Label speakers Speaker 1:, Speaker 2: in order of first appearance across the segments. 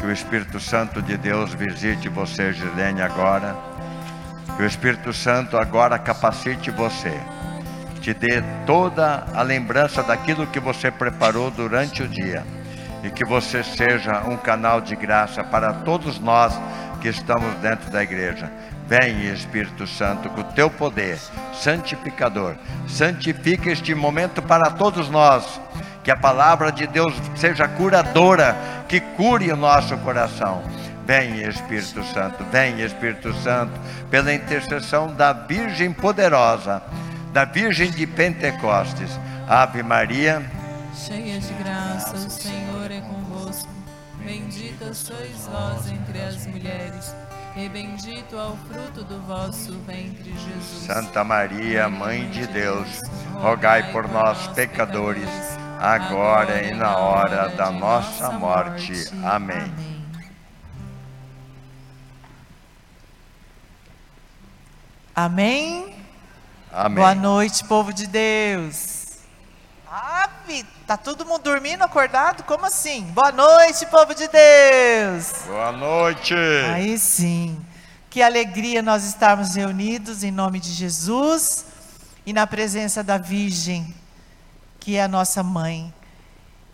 Speaker 1: Que o Espírito Santo de Deus visite você, Gilene, agora. Que o Espírito Santo agora capacite você. Te dê toda a lembrança daquilo que você preparou durante o dia. E que você seja um canal de graça para todos nós que estamos dentro da igreja. Vem, Espírito Santo, com o teu poder santificador. Santifica este momento para todos nós. Que a palavra de Deus seja curadora, que cure o nosso coração. Vem, Espírito Santo, vem, Espírito Santo, pela intercessão da Virgem poderosa, da Virgem de Pentecostes. Ave Maria,
Speaker 2: cheia de graça, o Senhor é convosco. Bendita sois vós entre as mulheres e bendito é o fruto do vosso ventre, Jesus.
Speaker 1: Santa Maria, Mãe de Deus, rogai por nós, pecadores, agora e na hora da nossa morte. Amém.
Speaker 3: Amém?
Speaker 1: Amém.
Speaker 3: Boa noite, povo de Deus. Ave, tá todo mundo dormindo, acordado? Como assim? Boa noite, povo de Deus.
Speaker 1: Boa noite.
Speaker 3: Aí sim. Que alegria nós estarmos reunidos em nome de Jesus e na presença da Virgem, que é a nossa mãe.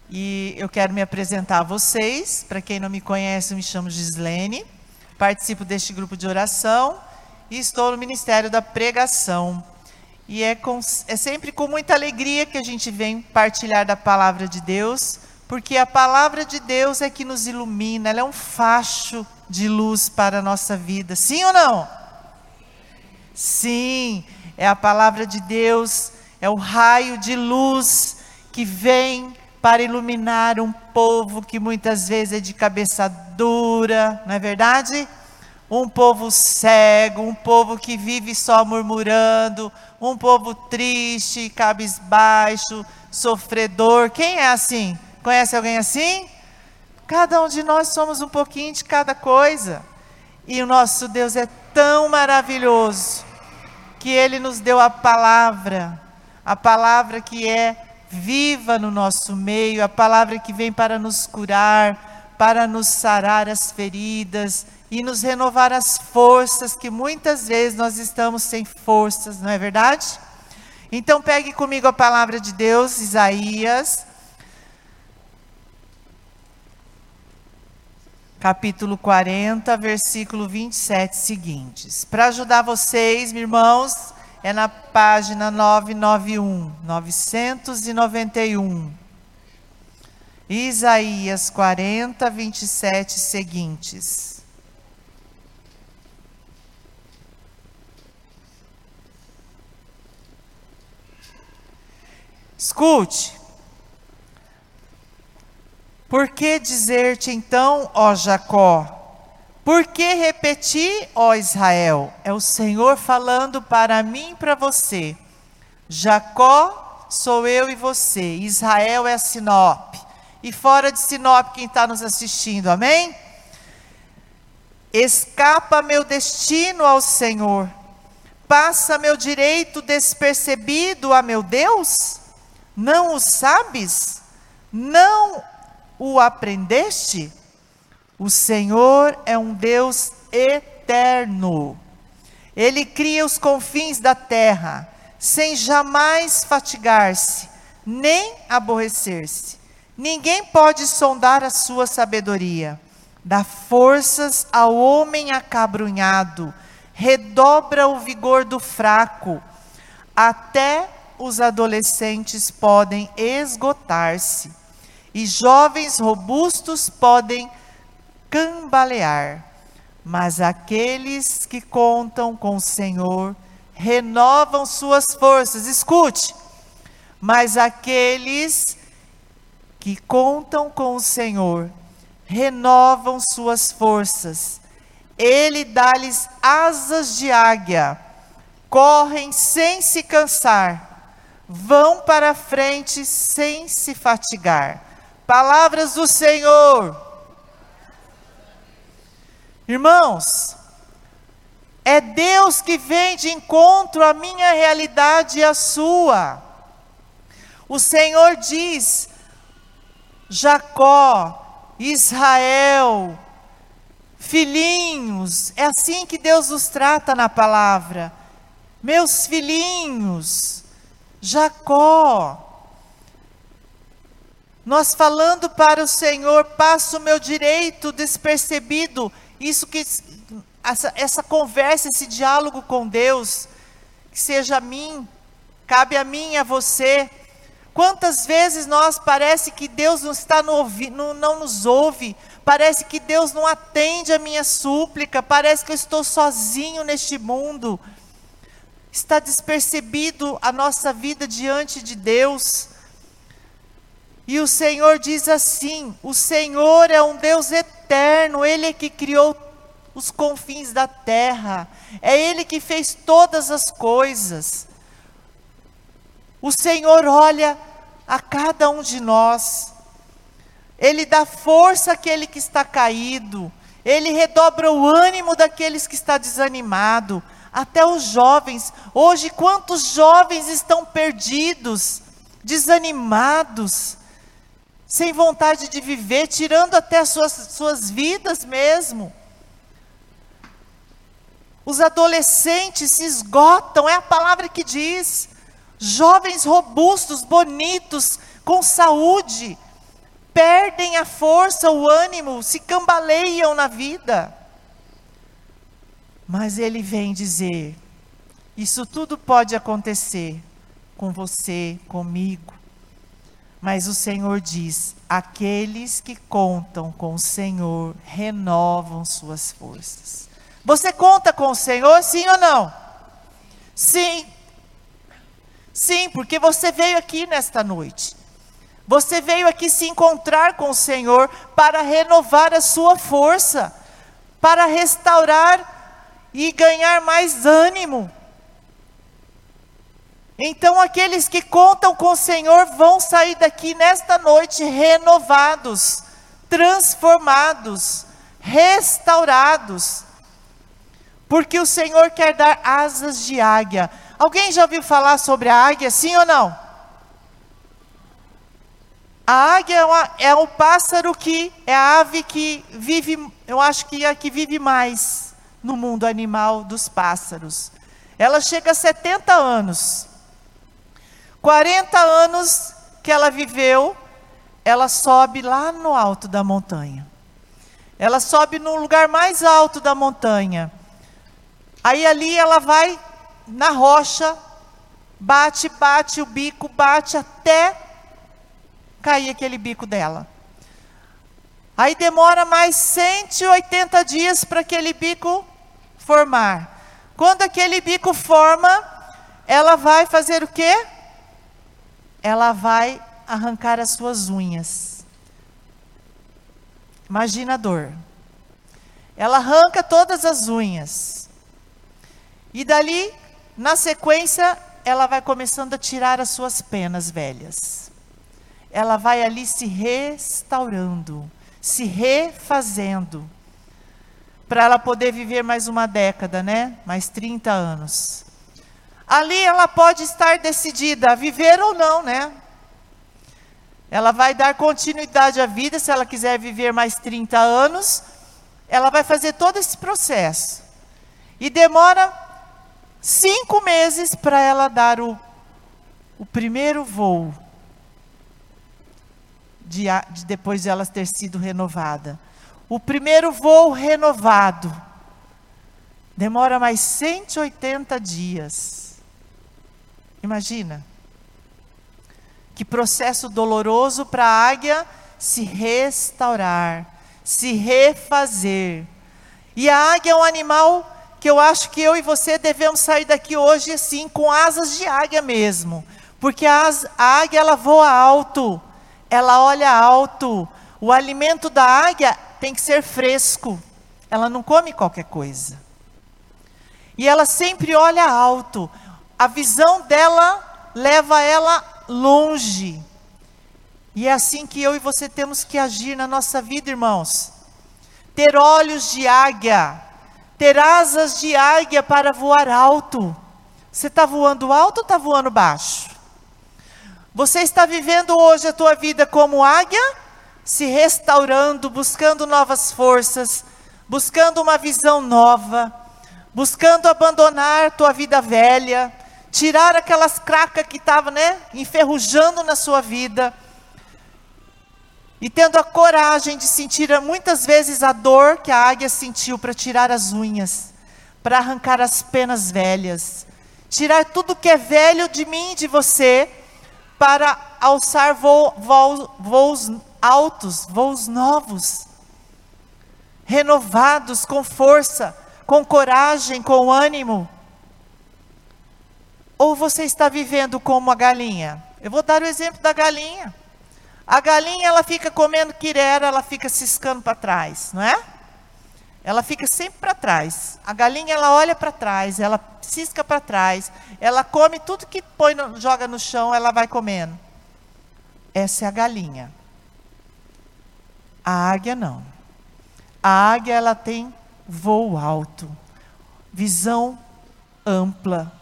Speaker 3: E eu quero me apresentar a vocês. Para quem não me conhece, me chamo Gislene. Participo deste grupo de oração e estou no Ministério da Pregação. E é, com, é sempre com muita alegria que a gente vem partilhar da palavra de Deus, porque a palavra de Deus é que nos ilumina, ela é um facho de luz para a nossa vida. Sim ou não? Sim, é a palavra de Deus, é o raio de luz que vem para iluminar um povo que muitas vezes é de cabeça dura, não é verdade? Um povo cego, um povo que vive só murmurando, um povo triste, cabisbaixo, sofredor. Quem é assim? Conhece alguém assim? Cada um de nós somos um pouquinho de cada coisa. E o nosso Deus é tão maravilhoso que ele nos deu a palavra, a palavra que é viva no nosso meio, a palavra que vem para nos curar, para nos sarar as feridas e nos renovar as forças, que muitas vezes nós estamos sem forças, não é verdade? Então pegue comigo a palavra de Deus, Isaías, capítulo 40, versículo 27 seguintes. Para ajudar vocês, meus irmãos, é na página 991, 991. Isaías 40, 27 seguintes. Escute. Por que dizer-te então, ó Jacó? Por que repetir, ó Israel? É o Senhor falando para mim e para você. Jacó sou eu e você. Israel é Sinop. E fora de Sinop, quem está nos assistindo, amém? Escapa meu destino ao Senhor. Passa meu direito despercebido a meu Deus? Não o sabes? Não o aprendeste? O Senhor é um Deus eterno. Ele cria os confins da terra, sem jamais fatigar-se, nem aborrecer-se. Ninguém pode sondar a sua sabedoria. Dá forças ao homem acabrunhado, redobra o vigor do fraco, até os adolescentes podem esgotar-se e jovens robustos podem cambalear, mas aqueles que contam com o Senhor renovam suas forças. Escute, mas aqueles que contam com o Senhor renovam suas forças. Ele dá-lhes asas de águia, correm sem se cansar vão para frente sem se fatigar. Palavras do Senhor. Irmãos, é Deus que vem de encontro à minha realidade e à sua. O Senhor diz: Jacó, Israel, filhinhos, é assim que Deus nos trata na palavra. Meus filhinhos, Jacó. Nós falando para o Senhor, passo o meu direito despercebido, isso que essa, essa conversa, esse diálogo com Deus, que seja a mim, cabe a mim e a você. Quantas vezes nós parece que Deus não está no, não, não nos ouve, parece que Deus não atende a minha súplica, parece que eu estou sozinho neste mundo. Está despercebido a nossa vida diante de Deus. E o Senhor diz assim: o Senhor é um Deus eterno, Ele é que criou os confins da terra, é Ele que fez todas as coisas. O Senhor olha a cada um de nós, Ele dá força àquele que está caído, Ele redobra o ânimo daqueles que está desanimado, até os jovens. Hoje, quantos jovens estão perdidos, desanimados, sem vontade de viver, tirando até as suas, suas vidas mesmo. Os adolescentes se esgotam, é a palavra que diz. Jovens robustos, bonitos, com saúde, perdem a força, o ânimo, se cambaleiam na vida. Mas ele vem dizer: isso tudo pode acontecer com você, comigo. Mas o Senhor diz: aqueles que contam com o Senhor renovam suas forças. Você conta com o Senhor, sim ou não? Sim. Sim, porque você veio aqui nesta noite. Você veio aqui se encontrar com o Senhor para renovar a sua força, para restaurar e ganhar mais ânimo. Então, aqueles que contam com o Senhor vão sair daqui nesta noite renovados, transformados, restaurados porque o Senhor quer dar asas de águia. Alguém já ouviu falar sobre a águia, sim ou não? A águia é, uma, é um pássaro que é a ave que vive, eu acho que é a que vive mais no mundo animal dos pássaros. Ela chega a 70 anos. 40 anos que ela viveu, ela sobe lá no alto da montanha. Ela sobe no lugar mais alto da montanha. Aí ali ela vai na rocha, bate, bate o bico, bate até cair aquele bico dela. Aí demora mais 180 dias para aquele bico formar. Quando aquele bico forma, ela vai fazer o quê? Ela vai arrancar as suas unhas. Imagina a dor. Ela arranca todas as unhas. E dali, na sequência, ela vai começando a tirar as suas penas velhas. Ela vai ali se restaurando, se refazendo, para ela poder viver mais uma década, né? Mais 30 anos. Ali ela pode estar decidida a viver ou não, né? Ela vai dar continuidade à vida, se ela quiser viver mais 30 anos, ela vai fazer todo esse processo. E demora cinco meses para ela dar o, o primeiro voo, de, de depois de ela ter sido renovada. O primeiro voo renovado demora mais 180 dias. Imagina. Que processo doloroso para a águia se restaurar, se refazer. E a águia é um animal que eu acho que eu e você devemos sair daqui hoje assim, com asas de águia mesmo. Porque a, a águia ela voa alto, ela olha alto. O alimento da águia tem que ser fresco. Ela não come qualquer coisa. E ela sempre olha alto. A visão dela leva ela longe. E é assim que eu e você temos que agir na nossa vida, irmãos. Ter olhos de águia ter asas de águia para voar alto. Você está voando alto ou está voando baixo? Você está vivendo hoje a tua vida como águia se restaurando, buscando novas forças, buscando uma visão nova, buscando abandonar tua vida velha, tirar aquelas cracas que estavam, né, enferrujando na sua vida. E tendo a coragem de sentir muitas vezes a dor que a águia sentiu para tirar as unhas, para arrancar as penas velhas, tirar tudo que é velho de mim e de você, para alçar voo, voo, voos altos, voos novos, renovados, com força, com coragem, com ânimo. Ou você está vivendo como a galinha? Eu vou dar o exemplo da galinha. A galinha, ela fica comendo quirera, ela fica ciscando para trás, não é? Ela fica sempre para trás. A galinha, ela olha para trás, ela cisca para trás, ela come tudo que põe no, joga no chão, ela vai comendo. Essa é a galinha. A águia não. A águia, ela tem voo alto, visão ampla.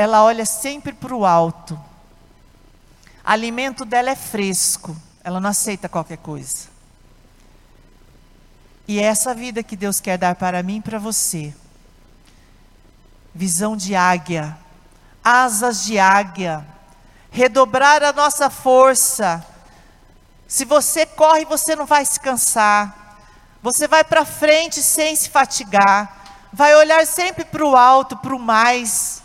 Speaker 3: Ela olha sempre para o alto alimento dela é fresco, ela não aceita qualquer coisa. E é essa vida que Deus quer dar para mim e para você. Visão de águia, asas de águia, redobrar a nossa força. Se você corre, você não vai se cansar. Você vai para frente sem se fatigar. Vai olhar sempre para o alto, para o mais.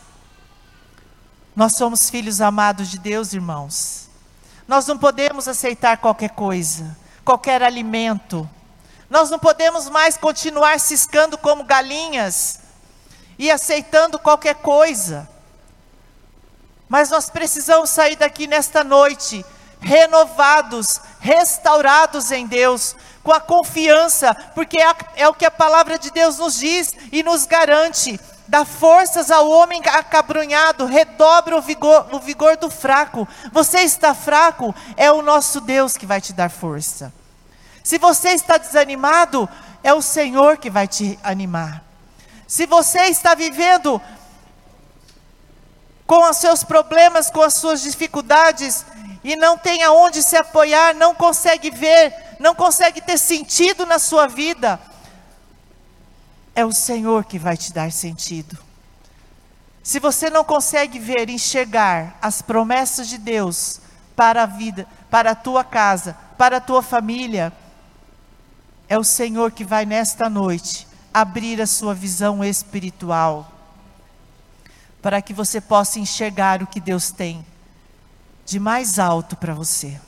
Speaker 3: Nós somos filhos amados de Deus, irmãos. Nós não podemos aceitar qualquer coisa, qualquer alimento. Nós não podemos mais continuar ciscando como galinhas e aceitando qualquer coisa. Mas nós precisamos sair daqui nesta noite renovados, restaurados em Deus, com a confiança, porque é, é o que a palavra de Deus nos diz e nos garante dá forças ao homem acabrunhado, redobra o vigor, o vigor do fraco. Você está fraco, é o nosso Deus que vai te dar força. Se você está desanimado, é o Senhor que vai te animar. Se você está vivendo com os seus problemas, com as suas dificuldades, e não tem aonde se apoiar, não consegue ver, não consegue ter sentido na sua vida, é o Senhor que vai te dar sentido. Se você não consegue ver, enxergar as promessas de Deus para a vida, para a tua casa, para a tua família, é o Senhor que vai nesta noite abrir a sua visão espiritual, para que você possa enxergar o que Deus tem de mais alto para você,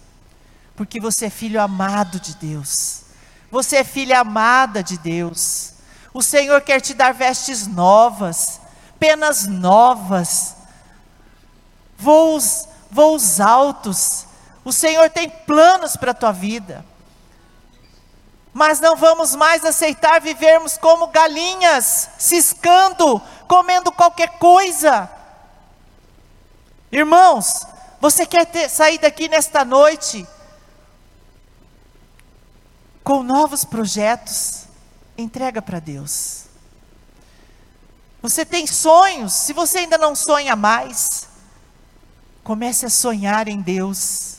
Speaker 3: porque você é filho amado de Deus, você é filha amada de Deus. O Senhor quer te dar vestes novas, penas novas, voos, voos altos. O Senhor tem planos para a tua vida. Mas não vamos mais aceitar vivermos como galinhas, ciscando, comendo qualquer coisa. Irmãos, você quer ter, sair daqui nesta noite com novos projetos? Entrega para Deus. Você tem sonhos, se você ainda não sonha mais, comece a sonhar em Deus.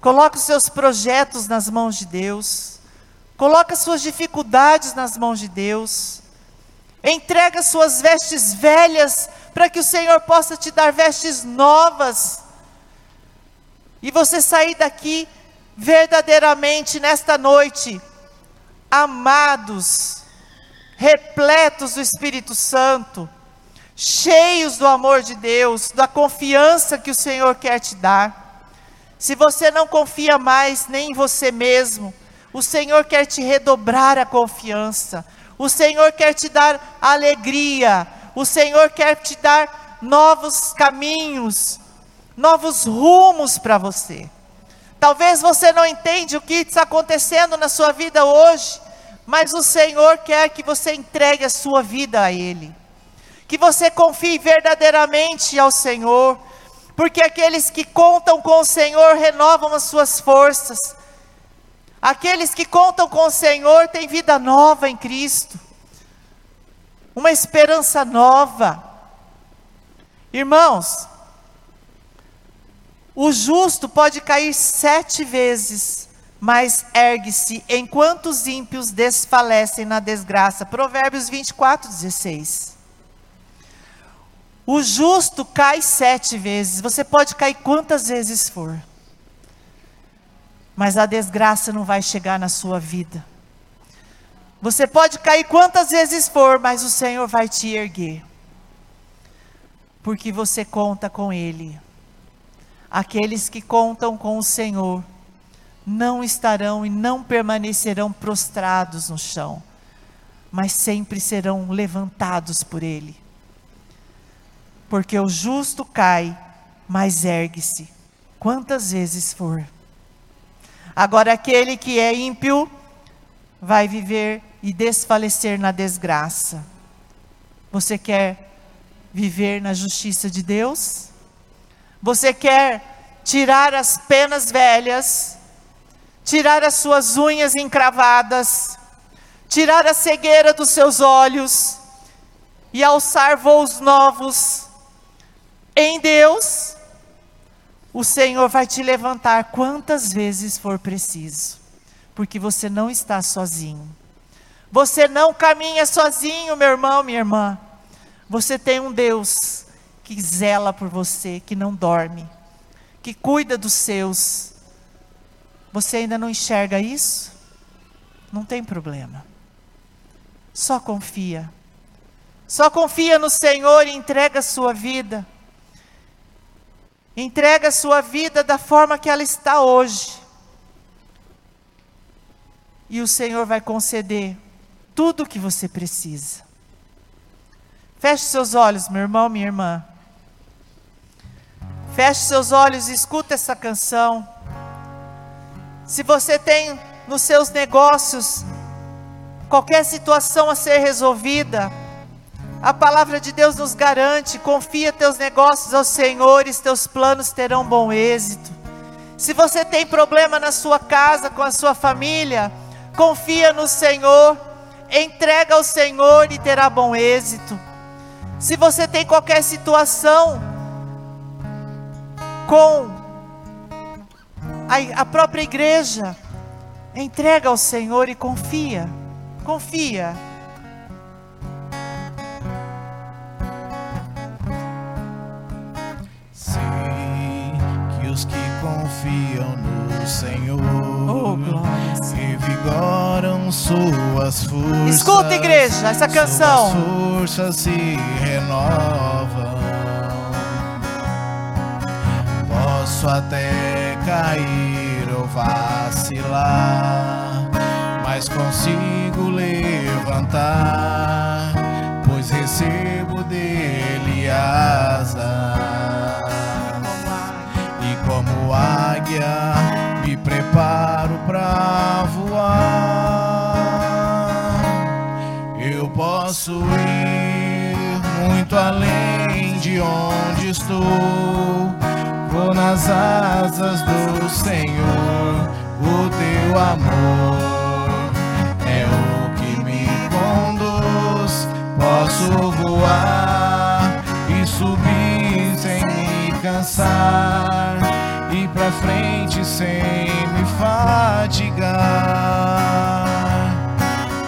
Speaker 3: Coloque os seus projetos nas mãos de Deus. Coloque as suas dificuldades nas mãos de Deus. Entrega suas vestes velhas para que o Senhor possa te dar vestes novas. E você sair daqui verdadeiramente nesta noite amados, repletos do Espírito Santo, cheios do amor de Deus, da confiança que o Senhor quer te dar. Se você não confia mais nem em você mesmo, o Senhor quer te redobrar a confiança. O Senhor quer te dar alegria. O Senhor quer te dar novos caminhos, novos rumos para você. Talvez você não entende o que está acontecendo na sua vida hoje, mas o Senhor quer que você entregue a sua vida a Ele. Que você confie verdadeiramente ao Senhor, porque aqueles que contam com o Senhor renovam as suas forças. Aqueles que contam com o Senhor têm vida nova em Cristo, uma esperança nova. Irmãos, o justo pode cair sete vezes, mas ergue-se enquanto os ímpios desfalecem na desgraça. Provérbios 24, 16. O justo cai sete vezes. Você pode cair quantas vezes for. Mas a desgraça não vai chegar na sua vida. Você pode cair quantas vezes for, mas o Senhor vai te erguer. Porque você conta com Ele. Aqueles que contam com o Senhor não estarão e não permanecerão prostrados no chão, mas sempre serão levantados por Ele. Porque o justo cai, mas ergue-se, quantas vezes for. Agora, aquele que é ímpio vai viver e desfalecer na desgraça. Você quer viver na justiça de Deus? Você quer tirar as penas velhas tirar as suas unhas encravadas, tirar a cegueira dos seus olhos e alçar voos novos. Em Deus, o Senhor vai te levantar quantas vezes for preciso, porque você não está sozinho. Você não caminha sozinho, meu irmão, minha irmã. Você tem um Deus que zela por você, que não dorme, que cuida dos seus você ainda não enxerga isso? Não tem problema. Só confia. Só confia no Senhor e entrega a sua vida. Entrega a sua vida da forma que ela está hoje. E o Senhor vai conceder tudo o que você precisa. Feche seus olhos, meu irmão, minha irmã. Feche seus olhos e escuta essa canção. Se você tem nos seus negócios qualquer situação a ser resolvida, a palavra de Deus nos garante: confia teus negócios aos senhores, teus planos terão bom êxito. Se você tem problema na sua casa, com a sua família, confia no Senhor, entrega ao Senhor e terá bom êxito. Se você tem qualquer situação com a, a própria igreja. Entrega ao Senhor e confia. Confia.
Speaker 4: Sei que os que confiam no Senhor
Speaker 3: oh,
Speaker 4: revigoram suas forças.
Speaker 3: Escuta, igreja, essa canção.
Speaker 4: Suas forças se renovam. Posso até cair ou vacilar, mas consigo levantar, pois recebo dele asas. E como águia, me preparo para voar. Eu posso ir muito além de onde estou Vou nas asas do Senhor, o teu amor é o que me conduz. Posso voar e subir sem me cansar, ir pra frente sem me fatigar.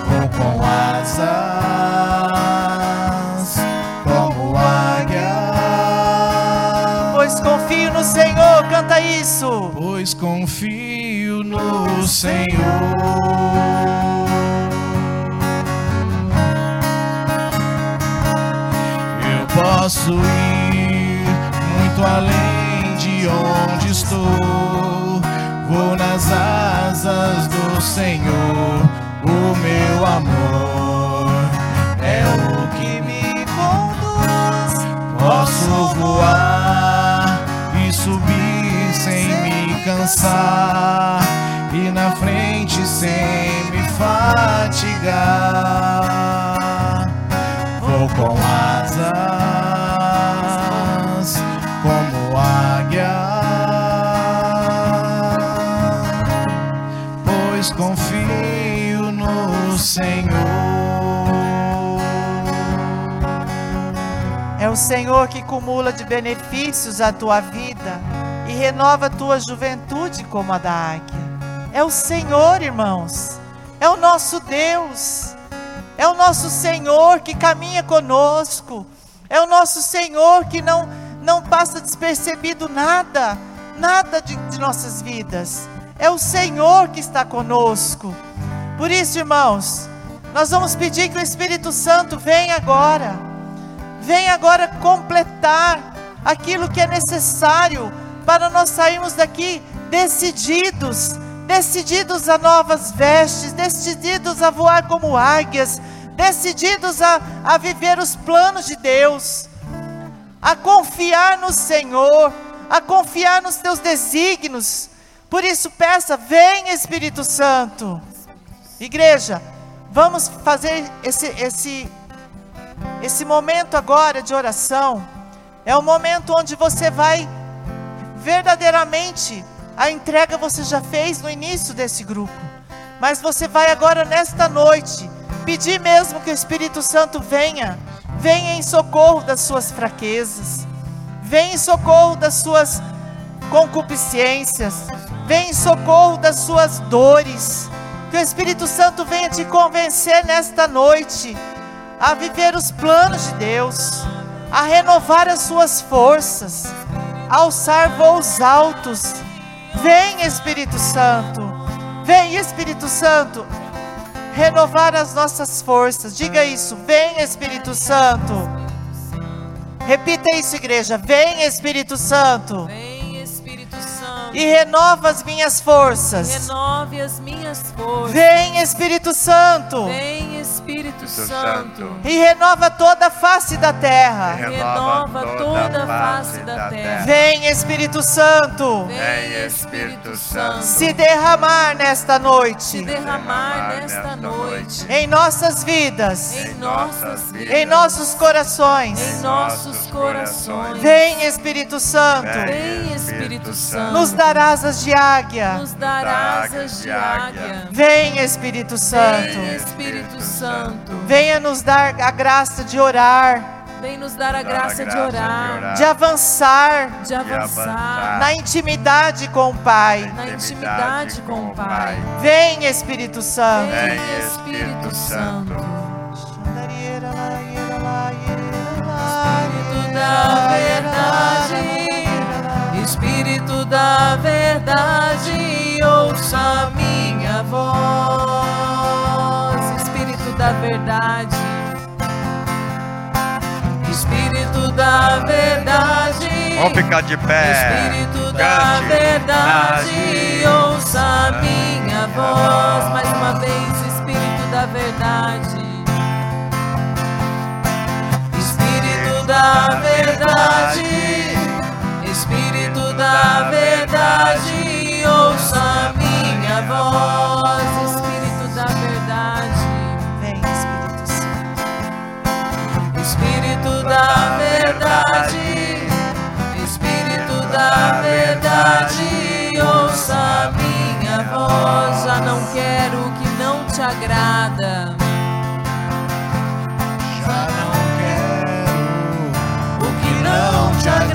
Speaker 4: Vou com asas
Speaker 3: Senhor, canta isso.
Speaker 4: Pois confio no Senhor. Eu posso ir muito além de onde estou. Vou nas asas do Senhor, o meu amor e na frente sem me fatigar. Vou com asas como águia, pois confio no Senhor.
Speaker 3: É o Senhor que cumula de benefícios a tua vida renova a tua juventude como a da águia. É o Senhor, irmãos. É o nosso Deus. É o nosso Senhor que caminha conosco. É o nosso Senhor que não, não passa despercebido nada, nada de, de nossas vidas. É o Senhor que está conosco. Por isso, irmãos, nós vamos pedir que o Espírito Santo venha agora. Venha agora completar aquilo que é necessário para nós sairmos daqui decididos, decididos a novas vestes, decididos a voar como águias, decididos a, a viver os planos de Deus, a confiar no Senhor, a confiar nos teus desígnios. Por isso, peça, vem Espírito Santo. Igreja, vamos fazer esse, esse, esse momento agora de oração. É o momento onde você vai verdadeiramente, a entrega você já fez no início desse grupo. Mas você vai agora, nesta noite, pedir mesmo que o Espírito Santo venha, venha em socorro das suas fraquezas, venha em socorro das suas concupiscências, venha em socorro das suas dores que o Espírito Santo venha te convencer nesta noite a viver os planos de Deus, a renovar as suas forças, alçar voos altos. Vem, Espírito Santo. Vem, Espírito Santo, renovar as nossas forças. Diga isso. Vem, Espírito Santo. Repita isso, igreja. Vem, Espírito Santo.
Speaker 2: Vem
Speaker 3: e renova as minhas forças.
Speaker 2: Renove as minhas forças.
Speaker 3: Vem Espírito Santo.
Speaker 2: Vem Espírito Santo.
Speaker 3: E renova toda a face da terra.
Speaker 2: Renova toda a face da terra.
Speaker 3: Vem Espírito Santo.
Speaker 2: Vem Espírito Santo.
Speaker 3: Se derramar nesta noite.
Speaker 2: Se derramar nesta noite.
Speaker 3: Em nossas vidas.
Speaker 2: Em nossas vidas.
Speaker 3: Em nossos corações.
Speaker 2: Em nossos corações.
Speaker 3: Vem Espírito Santo.
Speaker 2: Vem Espírito Santo.
Speaker 3: Nos dar asas de águia.
Speaker 2: Nos dar asas de águia.
Speaker 3: Vem Espírito Santo.
Speaker 2: Vem Espírito Santo.
Speaker 3: Venha nos dar a graça de orar.
Speaker 2: Vem nos dar a graça, de, orar,
Speaker 3: de avançar,
Speaker 2: de avançar
Speaker 3: na intimidade com o Pai,
Speaker 2: na intimidade com o Pai.
Speaker 3: Vem Espírito Santo.
Speaker 2: Vem Espírito Santo. Espírito da verdade. Espírito da verdade, ouça minha voz. Espírito da verdade, Espírito da verdade.
Speaker 1: Vamos ficar de pé.
Speaker 2: Espírito da verdade, ouça minha voz. Mais uma vez, Espírito da verdade. Espírito da verdade. Espírito da verdade, ouça minha voz. Da verdade,
Speaker 3: Espírito
Speaker 2: da verdade, ouça minha voz. Já não quero o que não te agrada.
Speaker 4: Já não quero
Speaker 2: o que não te agrada.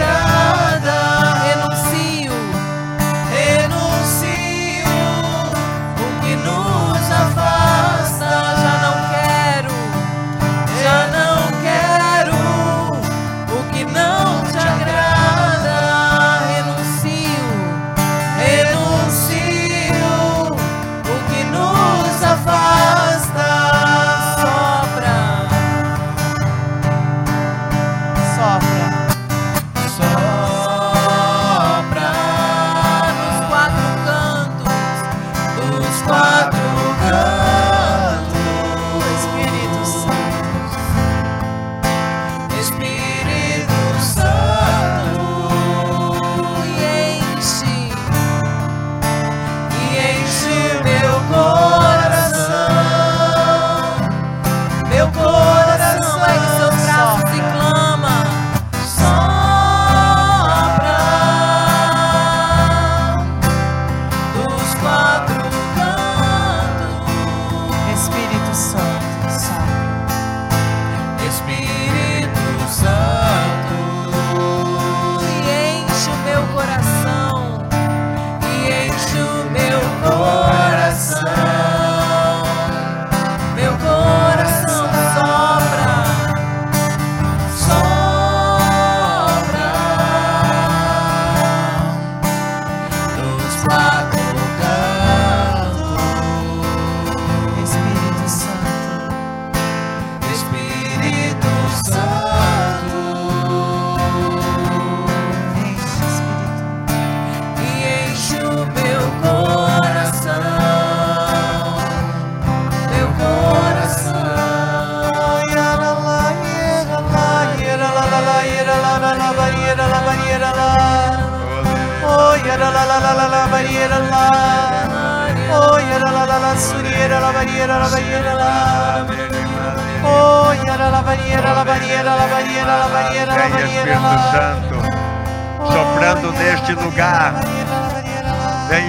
Speaker 3: stop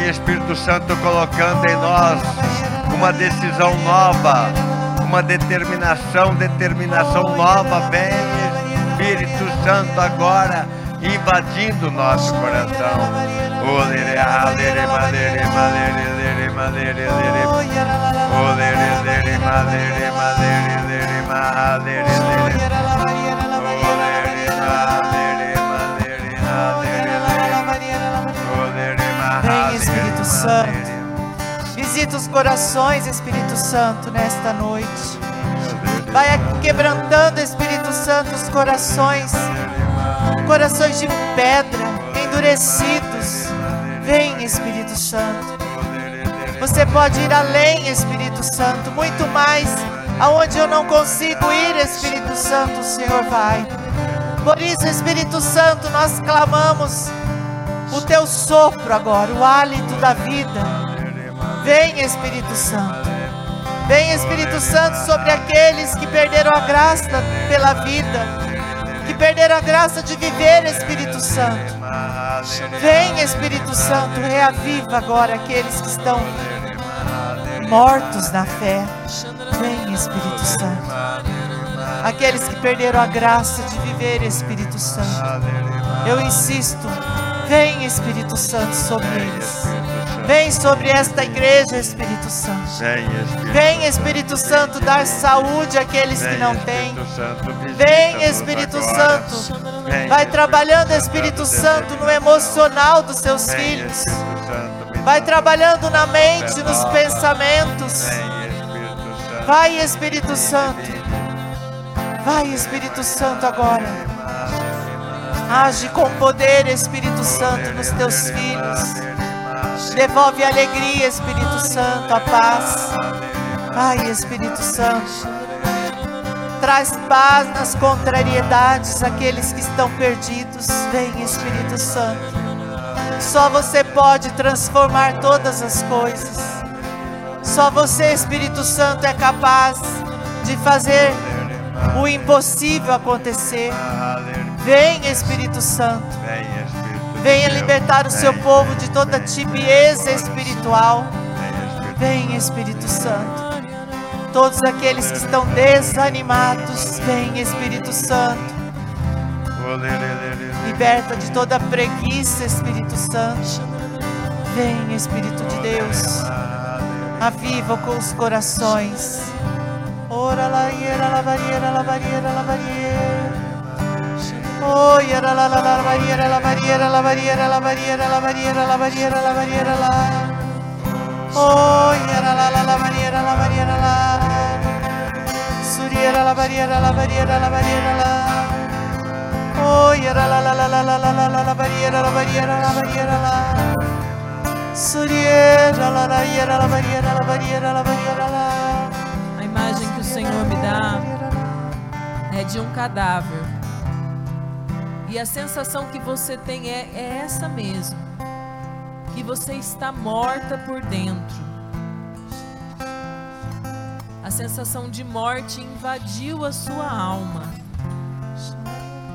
Speaker 1: Espírito Santo colocando em nós uma decisão nova, uma determinação, determinação nova. Vem Espírito Santo agora invadindo nosso coração.
Speaker 3: Santo. Visita os corações, Espírito Santo, nesta noite. Vai quebrantando, Espírito Santo, os corações, corações de pedra, endurecidos. Vem, Espírito Santo. Você pode ir além, Espírito Santo, muito mais. Aonde eu não consigo ir, Espírito Santo, o Senhor vai. Por isso, Espírito Santo, nós clamamos o teu sopro agora, o hálito da vida. Vem, Espírito Santo. Vem, Espírito Santo, sobre aqueles que perderam a graça pela vida, que perderam a graça de viver, Espírito Santo. Vem, Espírito Santo, reaviva agora aqueles que estão mortos na fé. Vem, Espírito Santo. Aqueles que perderam a graça de viver, Espírito Santo. Eu insisto, vem, Espírito Santo, sobre eles. Vem sobre esta igreja, Espírito Santo.
Speaker 1: Vem Espírito,
Speaker 3: Santo, dar saúde àqueles que não têm. Vem, Espírito. Santo. Vai trabalhando, Espírito Santo, no emocional dos seus filhos. Vai trabalhando na mente, nos pensamentos. Vai, Espírito Santo. Vai, Espírito Santo, agora. Age com poder, Espírito Santo, nos teus filhos. Devolve a alegria, Espírito Santo, a paz. Vai, Espírito Santo. Traz paz nas contrariedades, aqueles que estão perdidos. Vem, Espírito Santo. Só você pode transformar todas as coisas. Só você, Espírito Santo, é capaz de fazer o impossível acontecer. Vem, Espírito Santo.
Speaker 1: Vem, Espírito de
Speaker 3: Venha libertar o seu povo de toda tibieza espiritual.
Speaker 1: Vem, Espírito
Speaker 3: Vem, Espírito Santo. Todos aqueles que estão desanimados, vem, Espírito Santo. Liberta de toda preguiça, Espírito Santo. Vem, Espírito de Deus. Aviva com os corações. Ora la iera la barriera la barriera la barriera. Oh, iera la la la barriera la barriera la barriera la barriera la barriera la barriera la barriera la. Oh, iera la la la barriera la barriera la. Suriera la barriera la barriera la barriera la. Oh, iera la la la la la la la la la la barriera la barriera la. Suriera la la la barriera la barriera la la.
Speaker 2: A imagem que o Senhor me dá é de um cadáver. E a sensação que você tem é, é essa mesmo. Que você está morta por dentro. A sensação de morte invadiu a sua alma.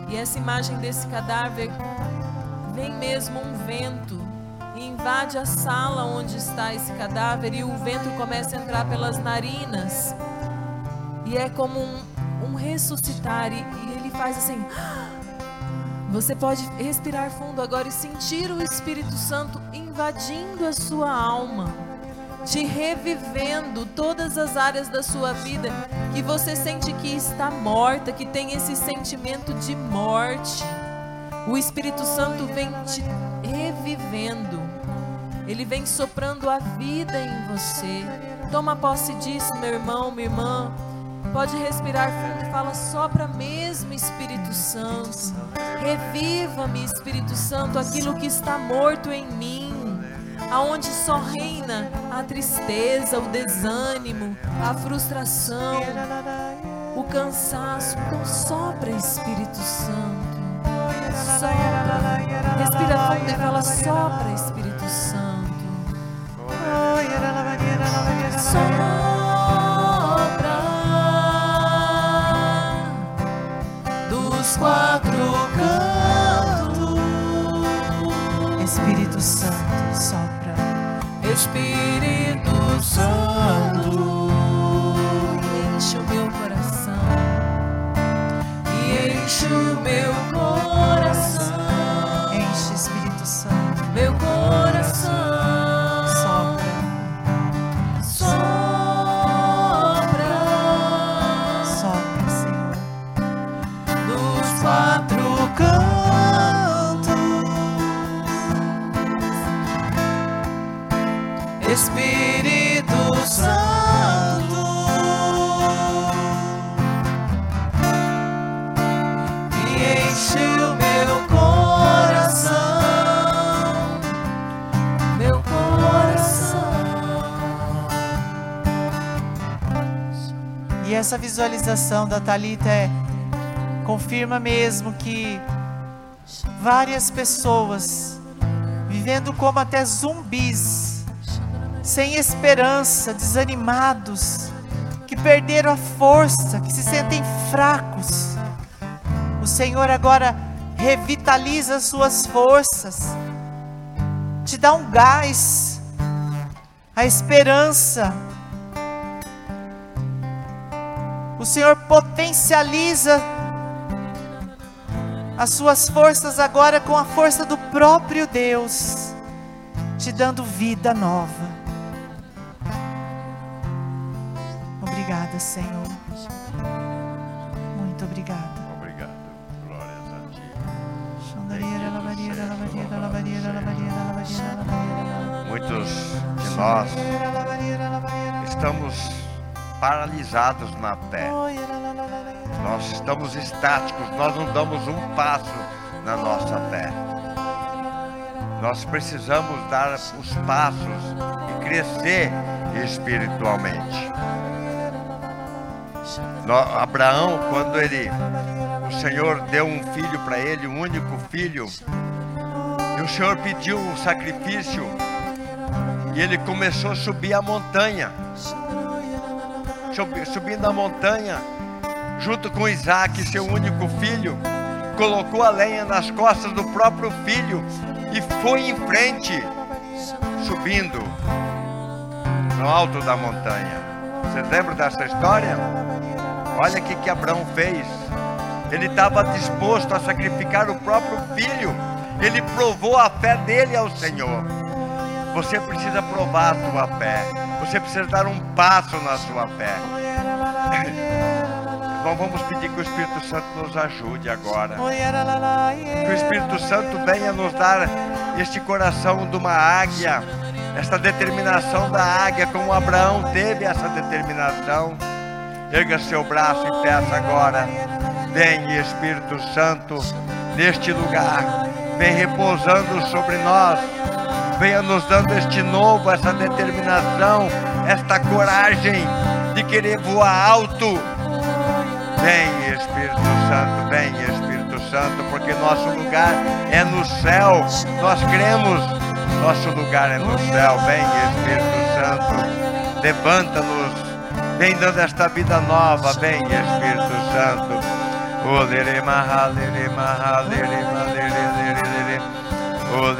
Speaker 2: E essa imagem desse cadáver vem mesmo um vento e invade a sala onde está esse cadáver e o vento começa a entrar pelas narinas. E é como um, um ressuscitar e, e ele faz assim. Você pode respirar fundo agora e sentir o Espírito Santo invadindo a sua alma, te revivendo todas as áreas da sua vida que você sente que está morta, que tem esse sentimento de morte. O Espírito Santo vem te revivendo. Ele vem soprando a vida em você. Toma posse disso, meu irmão, minha irmã. Pode respirar fundo e fala só para mesmo Espírito Santo. Reviva-me, Espírito Santo, aquilo que está morto em mim. Aonde só reina a tristeza, o desânimo, a frustração, o cansaço. Então sopra, Espírito Santo. Sopra. Respira fundo e fala sopra, Espírito Santo. Sopra. Quatro cantos,
Speaker 3: Espírito Santo, sopra.
Speaker 2: Espírito Santo, enche o meu coração. E enche o meu
Speaker 3: visualização da Talita é confirma mesmo que várias pessoas vivendo como até zumbis, sem esperança, desanimados, que perderam a força, que se sentem fracos. O Senhor agora revitaliza as suas forças, te dá um gás, a esperança. Senhor potencializa as suas forças agora com a força do próprio Deus, te dando vida nova. Obrigada, Senhor. Muito obrigada.
Speaker 1: Obrigado. Glórias a Ti. Muitos de nós estamos paralisados na fé. Nós estamos estáticos, nós não damos um passo na nossa fé. Nós precisamos dar os passos e crescer espiritualmente. No- Abraão, quando ele, o Senhor deu um filho para ele, um único filho, e o Senhor pediu o sacrifício, e ele começou a subir a montanha. Subi- Subindo a montanha, junto com Isaac, seu único filho, colocou a lenha nas costas do próprio filho e foi em frente, subindo no alto da montanha. Vocês lembram dessa história? Olha o que, que Abraão fez. Ele estava disposto a sacrificar o próprio filho. Ele provou a fé dele ao Senhor. Você precisa provar a sua fé. Você precisa dar um passo na sua fé. Então vamos pedir que o Espírito Santo nos ajude agora. Que o Espírito Santo venha nos dar este coração de uma águia, esta determinação da águia, como Abraão teve essa determinação. Erga seu braço e peça agora. Vem, Espírito Santo, neste lugar. Vem repousando sobre nós. Venha nos dando este novo, essa determinação, esta coragem de querer voar alto. Vem, Espírito Santo, vem, Espírito Santo, porque nosso lugar é no céu. Nós cremos, nosso lugar é no céu. Vem, Espírito Santo, levanta-nos. Vem dando esta vida nova, vem, Espírito Santo. O lere maha, lere maha, O. O.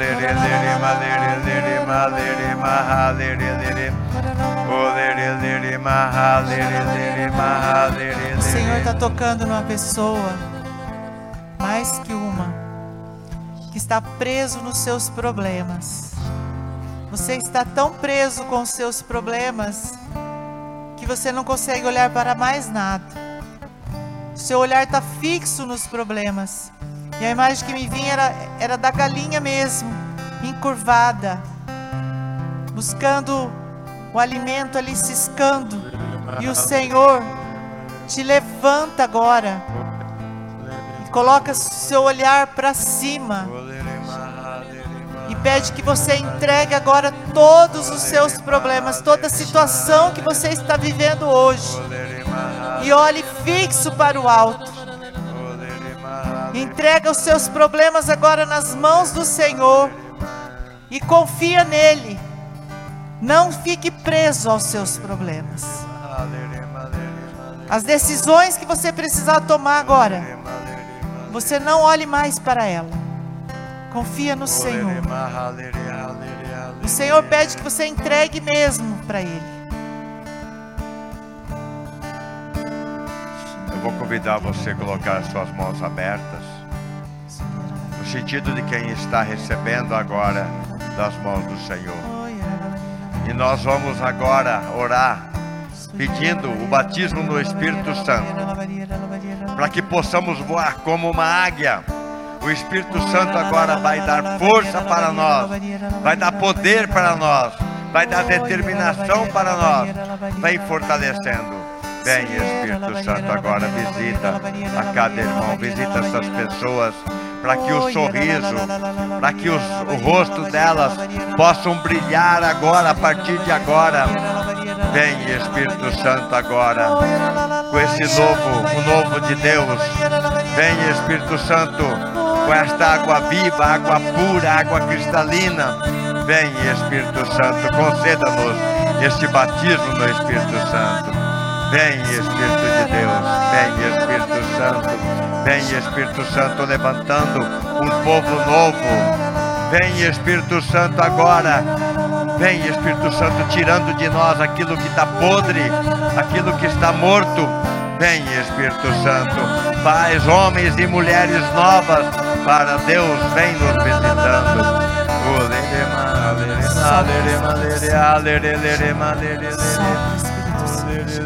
Speaker 3: O Senhor está tocando numa pessoa, mais que uma, que está preso nos seus problemas. Você está tão preso com os seus problemas que você não consegue olhar para mais nada. O seu olhar está fixo nos problemas. E a imagem que me vinha era, era da galinha mesmo, encurvada, buscando o alimento ali ciscando. E o Senhor te levanta agora e coloca seu olhar para cima e pede que você entregue agora todos os seus problemas, toda a situação que você está vivendo hoje e olhe fixo para o alto. Entrega os seus problemas agora nas mãos do Senhor e confia nele. Não fique preso aos seus problemas. As decisões que você precisar tomar agora, você não olhe mais para ela. Confia no Senhor. O Senhor pede que você entregue mesmo para Ele.
Speaker 1: Vou convidar você a colocar as suas mãos abertas, no sentido de quem está recebendo agora das mãos do Senhor. E nós vamos agora orar, pedindo o batismo no Espírito Santo, para que possamos voar como uma águia. O Espírito Santo agora vai dar força para nós, vai dar poder para nós, vai dar determinação para nós, vai fortalecendo. Vem, Espírito Santo, agora visita a cada irmão, visita essas pessoas, para que o sorriso, para que os, o rosto delas possam brilhar agora, a partir de agora. Vem, Espírito Santo, agora, com esse novo, o novo de Deus. Vem, Espírito Santo, com esta água viva, água pura, água cristalina. Vem, Espírito Santo, conceda-nos este batismo no Espírito Santo. Vem Espírito de Deus, vem Espírito Santo, vem Espírito Santo levantando um povo novo. Vem Espírito Santo agora, vem Espírito Santo tirando de nós aquilo que está podre, aquilo que está morto. Vem Espírito Santo, faz homens e mulheres novas para Deus, vem nos visitando.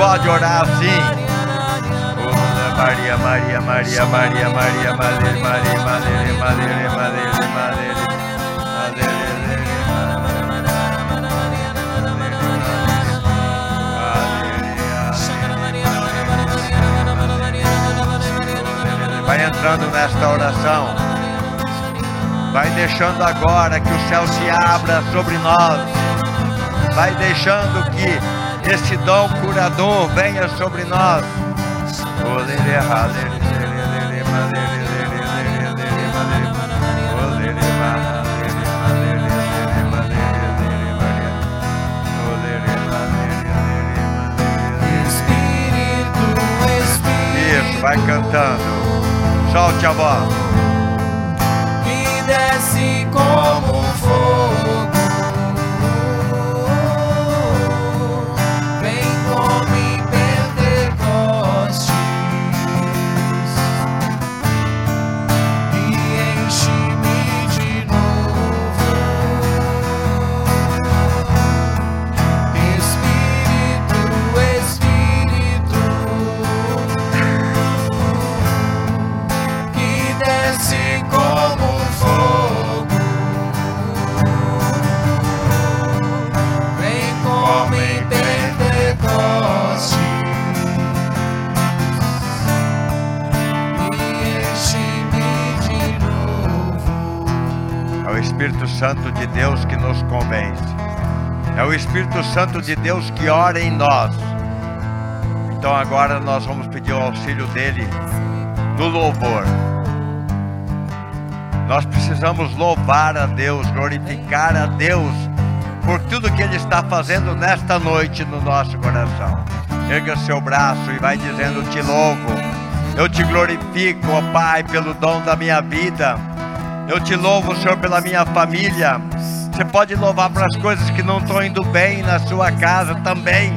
Speaker 1: Pode orar assim. Oh, Maria, Maria, Maria, Maria, Maria, Maria, Maria, Maria, Maria, Maria, Maria, Maria, Vai entrando nesta oração. Vai deixando agora que o céu se abra sobre nós. Vai deixando que esse dom curador venha sobre nós. Isso, vai cantando. Solte a voz.
Speaker 4: que desce como fogo,
Speaker 1: Santo de Deus que nos convence. É o Espírito Santo de Deus que ora em nós. Então agora nós vamos pedir o auxílio dele no louvor. Nós precisamos louvar a Deus, glorificar a Deus por tudo que Ele está fazendo nesta noite no nosso coração. Erga seu braço e vai dizendo: Te louvo, Eu te glorifico, ó Pai, pelo dom da minha vida. Eu te louvo, Senhor, pela minha família. Você pode louvar para as coisas que não estão indo bem na sua casa também,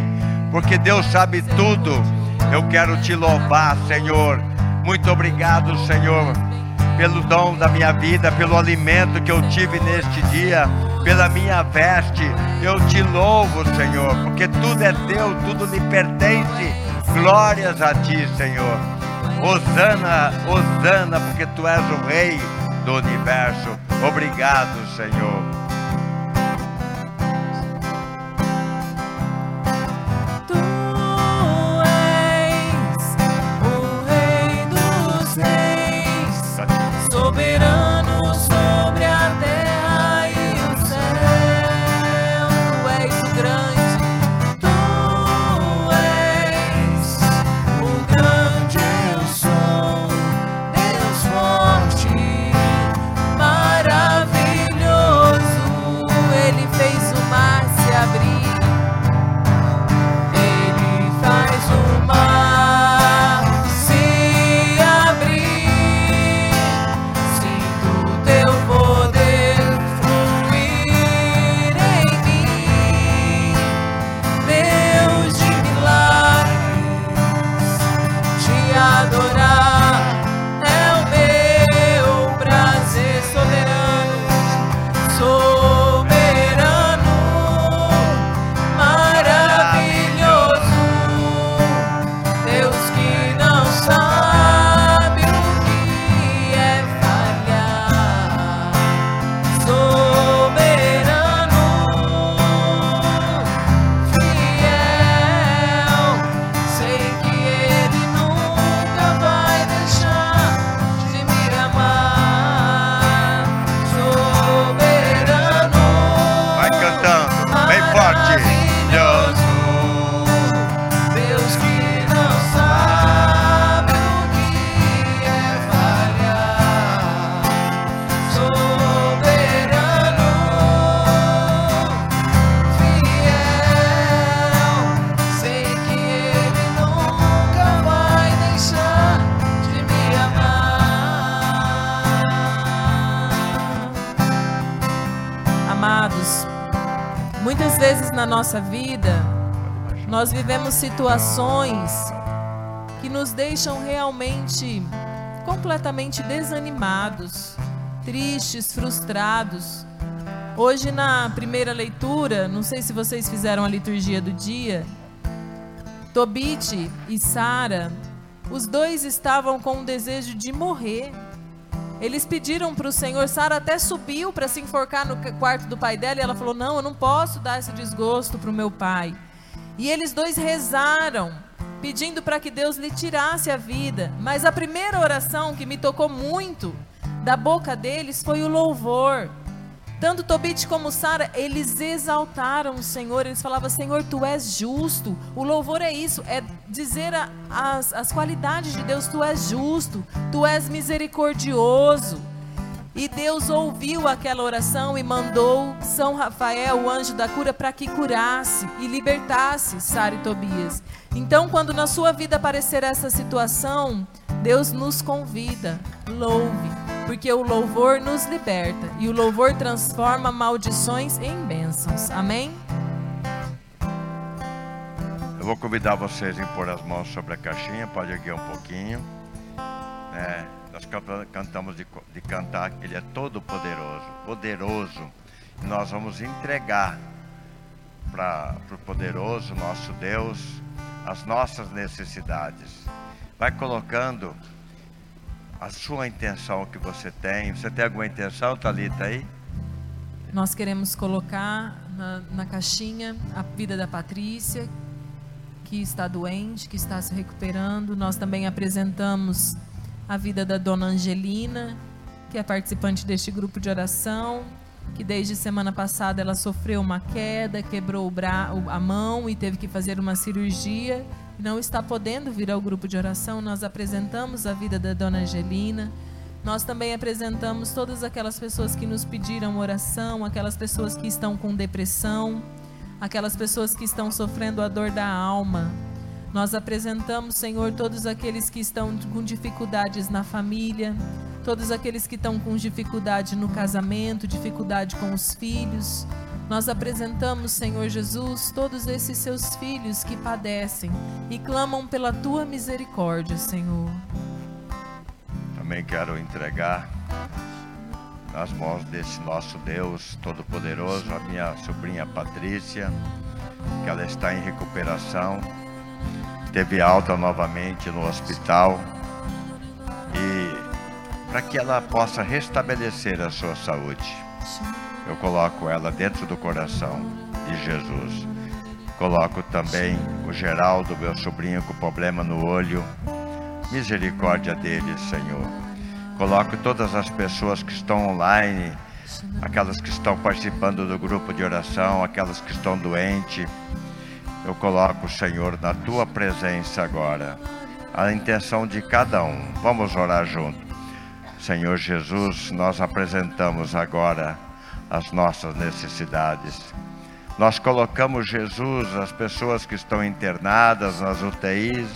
Speaker 1: porque Deus sabe tudo. Eu quero te louvar, Senhor. Muito obrigado, Senhor, pelo dom da minha vida, pelo alimento que eu tive neste dia, pela minha veste. Eu te louvo, Senhor, porque tudo é teu, tudo lhe pertence. Glórias a ti, Senhor. Osana, Osana, porque tu és o rei do universo. Obrigado, Senhor.
Speaker 2: Muitas vezes na nossa vida, nós vivemos situações que nos deixam realmente completamente desanimados, tristes, frustrados. Hoje, na primeira leitura, não sei se vocês fizeram a liturgia do dia, Tobite e Sara, os dois estavam com o desejo de morrer. Eles pediram para o Senhor, Sara até subiu para se enforcar no quarto do pai dela e ela falou: Não, eu não posso dar esse desgosto para o meu pai. E eles dois rezaram, pedindo para que Deus lhe tirasse a vida. Mas a primeira oração que me tocou muito da boca deles foi o louvor. Tanto Tobit como Sara, eles exaltaram o Senhor, eles falavam, Senhor, Tu és justo. O louvor é isso, é dizer a- as, as qualidades de Deus, Tu és justo, Tu és misericordioso. E Deus ouviu aquela oração e mandou São Rafael, o anjo da cura, para que curasse e libertasse Sara e Tobias. Então, quando na sua vida aparecer essa situação, Deus nos convida, louve, porque o louvor nos liberta e o louvor transforma maldições em bênçãos. Amém?
Speaker 1: Eu vou convidar vocês a pôr as mãos sobre a caixinha, pode erguer um pouquinho. É, nós canta- cantamos de, de cantar Ele é todo poderoso, poderoso. E nós vamos entregar para o poderoso nosso Deus as nossas necessidades. Vai colocando a sua intenção que você tem. Você tem alguma intenção, Thalita, aí?
Speaker 2: Nós queremos colocar na, na caixinha a vida da Patrícia, que está doente, que está se recuperando. Nós também apresentamos a vida da dona Angelina, que é participante deste grupo de oração, que desde semana passada ela sofreu uma queda, quebrou a mão e teve que fazer uma cirurgia. Não está podendo vir ao grupo de oração. Nós apresentamos a vida da dona Angelina. Nós também apresentamos todas aquelas pessoas que nos pediram oração, aquelas pessoas que estão com depressão, aquelas pessoas que estão sofrendo a dor da alma. Nós apresentamos, Senhor, todos aqueles que estão com dificuldades na família, todos aqueles que estão com dificuldade no casamento, dificuldade com os filhos. Nós apresentamos, Senhor Jesus, todos esses seus filhos que padecem e clamam pela tua misericórdia, Senhor.
Speaker 1: Também quero entregar nas mãos desse nosso Deus Todo-Poderoso a minha sobrinha Patrícia, que ela está em recuperação, teve alta novamente no hospital e para que ela possa restabelecer a sua saúde. Eu coloco ela dentro do coração de Jesus. Coloco também o Geraldo, meu sobrinho, com problema no olho. Misericórdia dele, Senhor. Coloco todas as pessoas que estão online, aquelas que estão participando do grupo de oração, aquelas que estão doentes. Eu coloco, Senhor, na tua presença agora, a intenção de cada um. Vamos orar junto. Senhor Jesus, nós apresentamos agora as nossas necessidades. Nós colocamos Jesus, as pessoas que estão internadas nas UTIs,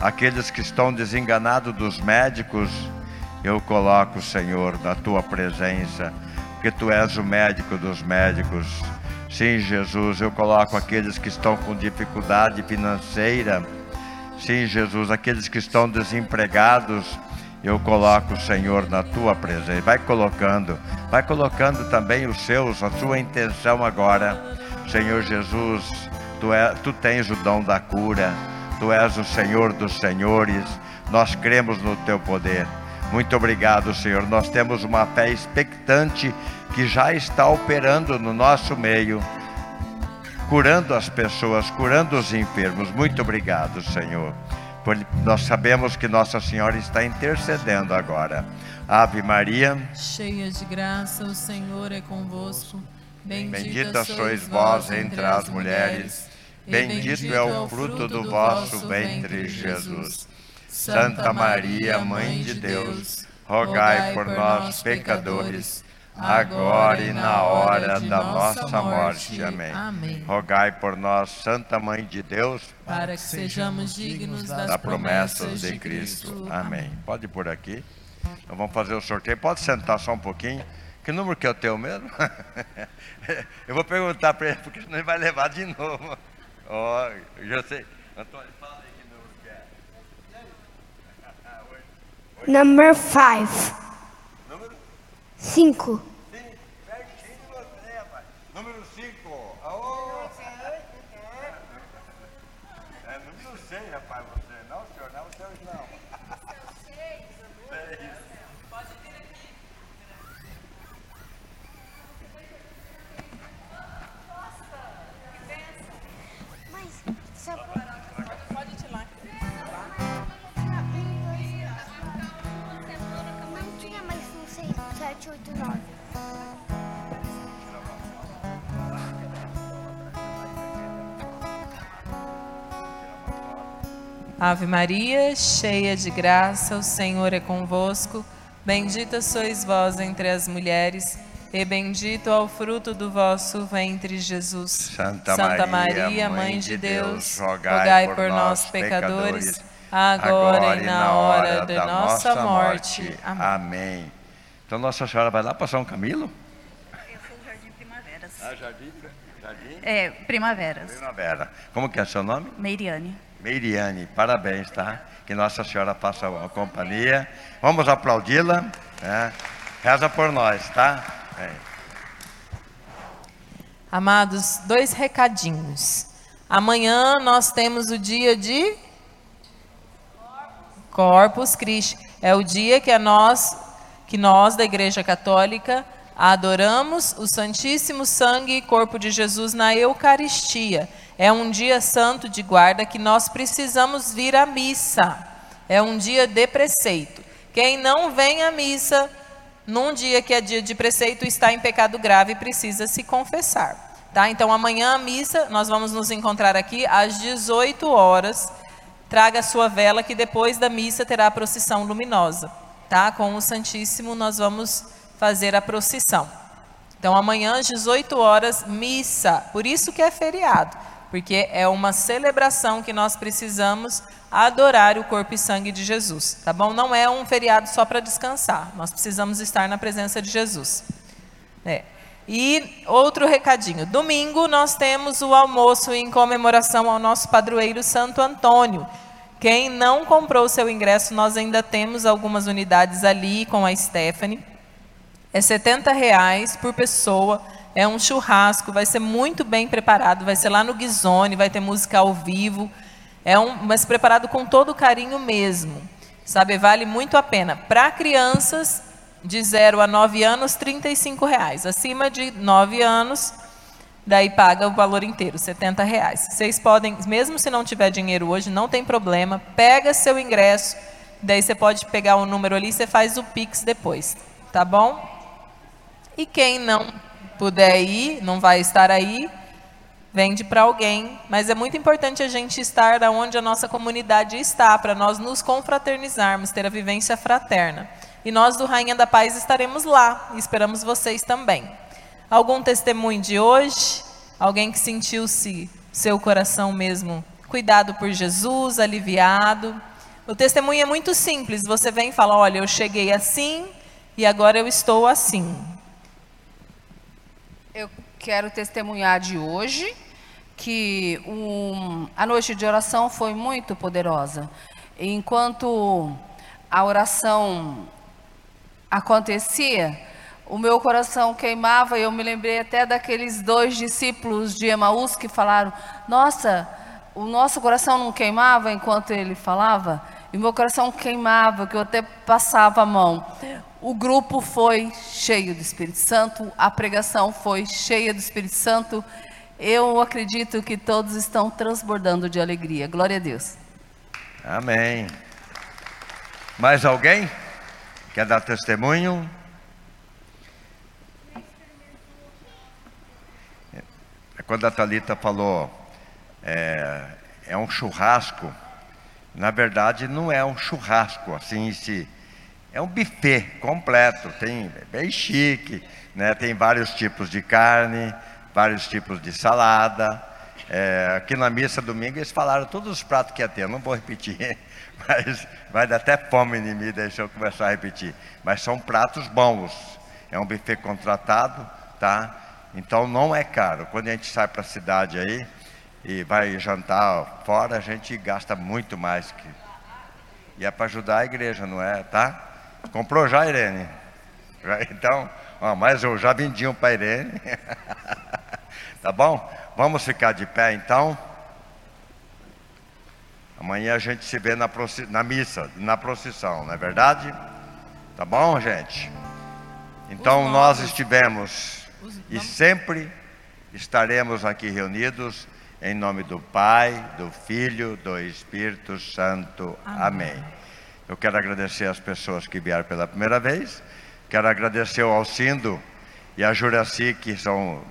Speaker 1: aqueles que estão desenganados dos médicos, eu coloco, Senhor, na tua presença, porque tu és o médico dos médicos. Sim, Jesus, eu coloco aqueles que estão com dificuldade financeira. Sim, Jesus, aqueles que estão desempregados, eu coloco, Senhor, na tua presença. Vai colocando, vai colocando também os seus, a sua intenção agora. Senhor Jesus, tu, é, tu tens o dom da cura, tu és o Senhor dos senhores, nós cremos no teu poder. Muito obrigado, Senhor. Nós temos uma fé expectante que já está operando no nosso meio, curando as pessoas, curando os enfermos. Muito obrigado, Senhor. Nós sabemos que Nossa Senhora está intercedendo agora. Ave Maria,
Speaker 2: cheia de graça, o Senhor é convosco.
Speaker 1: Bendita, Bendita sois vós entre as mulheres. Bendito é o é fruto do vosso ventre, Jesus. Santa Maria, Mãe de Deus, rogai por nós, pecadores, agora e na hora da nossa, morte. Amém. Rogai por nós, Santa Mãe de Deus,
Speaker 2: para que sejamos dignos das da
Speaker 1: promessas de Cristo. Amém. Pode por aqui. Então vamos fazer o sorteio. Pode sentar só um pouquinho. Que número que é o teu mesmo? eu vou perguntar para ele, porque senão ele vai levar de novo. Ó, oh, já sei. Antônio, fala aí que número que é.
Speaker 5: Number 5. Número?
Speaker 1: 5.
Speaker 2: Ave Maria, cheia de graça, o Senhor é convosco. Bendita sois vós entre as mulheres, e bendito é o fruto do vosso ventre, Jesus.
Speaker 1: Santa, Santa Maria, Maria, Mãe de Deus, rogai, rogai por, nós, pecadores, agora, agora e na hora da nossa morte. morte. Amém. Amém. Então Nossa Senhora vai lá passar um camilo?
Speaker 6: Eu sou do Jardim Primaveras.
Speaker 1: Ah, Jardim? Jardim?
Speaker 6: É, Primaveras.
Speaker 1: Primavera. Como que é seu nome?
Speaker 6: Meiriane.
Speaker 1: Meiriane, parabéns, tá? Que Nossa Senhora faça a companhia. Vamos aplaudi-la. Né? Reza por nós, tá? É.
Speaker 2: Amados, dois recadinhos. Amanhã nós temos o dia de Corpus Christi. É o dia que a nós que nós da Igreja Católica adoramos o Santíssimo Sangue e Corpo de Jesus na Eucaristia. É um dia santo de guarda que nós precisamos vir à missa. É um dia de preceito. Quem não vem à missa num dia que é dia de preceito está em pecado grave e precisa se confessar. Tá? Então amanhã a missa, nós vamos nos encontrar aqui às 18 horas. Traga a sua vela que depois da missa terá a procissão luminosa tá? Com o Santíssimo nós vamos fazer a procissão. Então amanhã às 18 horas missa. Por isso que é feriado. porque é uma celebração que nós precisamos adorar o corpo e sangue de Jesus, tá bom? Não é um feriado só para descansar, nós precisamos estar na presença de Jesus. É. E outro recadinho: domingo nós temos o almoço em comemoração ao nosso padroeiro Santo Antônio. Quem não comprou o seu ingresso, nós ainda temos algumas unidades ali com a Stephanie. É 70 reais por pessoa. É um churrasco, vai ser muito bem preparado, vai ser lá no Guizone, vai ter música ao vivo. É um, mas preparado com todo carinho mesmo. Sabe, vale muito a pena. Para crianças de 0 a 9 anos, R$ reais. Acima de 9 anos, daí paga o valor inteiro, 70 reais. Vocês podem, mesmo se não tiver dinheiro hoje, não tem problema, pega seu ingresso, daí você pode pegar o número ali e você faz o Pix depois, tá bom? E quem não puder ir, não vai estar aí, vende para alguém. Mas é muito importante a gente estar onde a nossa comunidade está, para nós nos confraternizarmos, ter a vivência fraterna. E nós do Rainha da Paz estaremos lá, e esperamos vocês também. Algum testemunho de hoje? Alguém que sentiu-se seu coração mesmo cuidado por Jesus, aliviado? O testemunho é muito simples. Você vem e fala: Olha, eu cheguei assim e agora eu estou assim.
Speaker 7: Eu quero testemunhar de hoje que um, a noite de oração foi muito poderosa. Enquanto a oração acontecia, o meu coração queimava e eu me lembrei até daqueles dois discípulos de Emaús que falaram: Nossa, o nosso coração não queimava enquanto ele falava? E meu coração queimava, que eu até passava a mão. O grupo foi cheio do Espírito Santo, a pregação foi cheia do Espírito Santo. Eu acredito que todos estão transbordando de alegria. Glória a Deus.
Speaker 1: Amém. Mais alguém quer dar testemunho? É quando a Talita falou é, é um churrasco, na verdade não é um churrasco assim em si é um buffet completo, tem é bem chique, né? tem vários tipos de carne, vários tipos de salada. É, aqui na missa domingo eles falaram todos os pratos que ia ter, eu não vou repetir, mas vai dar até fome em mim, deixa eu começar a repetir. Mas são pratos bons, é um buffet contratado, tá? Então não é caro. Quando a gente sai para a cidade aí e vai jantar fora, a gente gasta muito mais que. E é para ajudar a igreja, não é? Tá? Comprou já, Irene? Então, ó, mais eu já vendi um para Irene. tá bom? Vamos ficar de pé então. Amanhã a gente se vê na, na missa, na procissão, não é verdade? Tá bom, gente? Então nós estivemos e sempre estaremos aqui reunidos em nome do Pai, do Filho, do Espírito Santo. Amém. Amém. Eu quero agradecer as pessoas que vieram pela primeira vez. Quero agradecer ao Alcindo e a Juraci, que são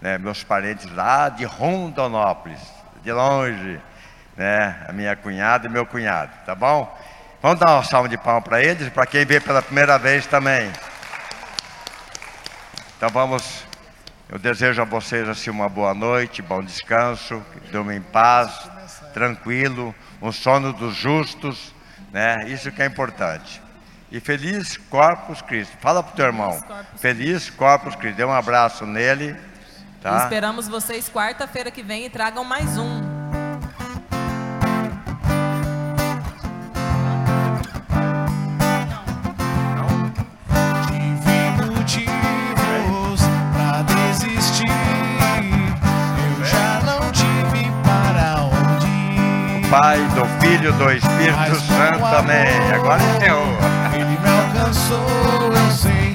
Speaker 1: né, meus parentes lá de Rondonópolis, de longe, né, a minha cunhada e meu cunhado, tá bom? Vamos dar uma salva de palmas para eles, para quem veio pela primeira vez também. Então vamos, eu desejo a vocês assim uma boa noite, bom descanso, que durmam em paz, tranquilo, um sono dos justos né? Isso que é importante. E feliz Corpus Christi. Fala pro teu irmão. Feliz Corpus Christi. Dê um abraço nele. Tá?
Speaker 2: E esperamos vocês quarta-feira que vem e tragam mais um.
Speaker 1: Pai, do Filho, do Espírito Santo. Amém. Agora é
Speaker 4: Ele me alcançou, eu sei.